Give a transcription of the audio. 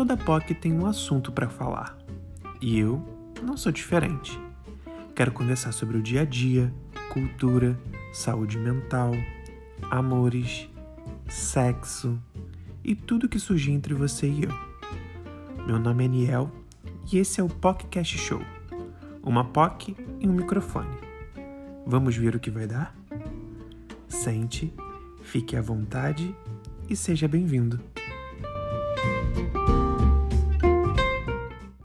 toda POC tem um assunto para falar. E eu não sou diferente. Quero conversar sobre o dia a dia, cultura, saúde mental, amores, sexo e tudo que surgir entre você e eu. Meu nome é Niel e esse é o POCcast Show. Uma POC e um microfone. Vamos ver o que vai dar? Sente, fique à vontade e seja bem-vindo.